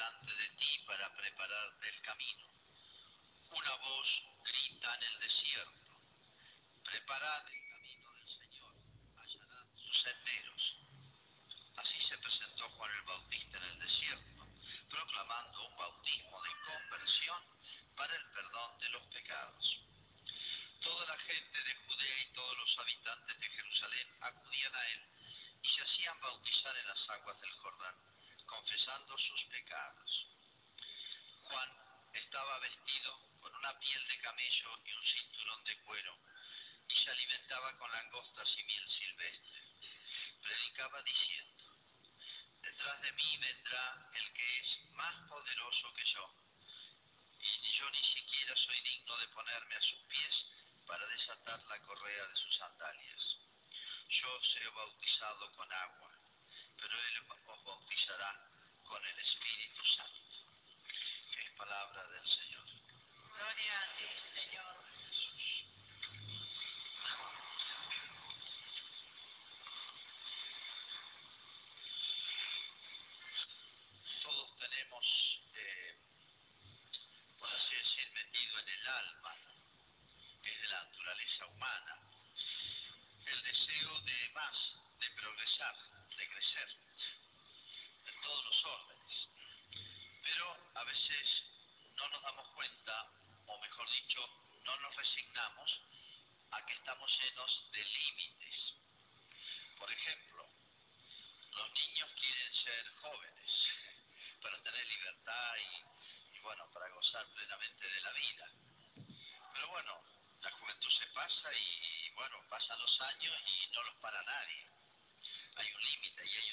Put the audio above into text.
delante de ti para prepararte el camino. Una voz grita en el desierto, preparad el camino del Señor, allanad sus senderos. Así se presentó Juan el Bautista en el desierto, proclamando un bautismo de conversión para el perdón de los pecados. Toda la gente de Judea y todos los habitantes de Jerusalén acudían a él y se hacían bautizar en las aguas del Jordán, confesando sus pecados. Juan estaba vestido con una piel de camello y un cinturón de cuero, y se alimentaba con langostas y miel silvestre. Predicaba diciendo, Detrás de mí vendrá el que es más poderoso que yo, y yo ni siquiera soy digno de ponerme a sus pies para desatar la correa de sus sandalias. Yo os he bautizado con agua, con il Spirito Santo. y bueno, pasan los años y no los para nadie. Hay un límite y hay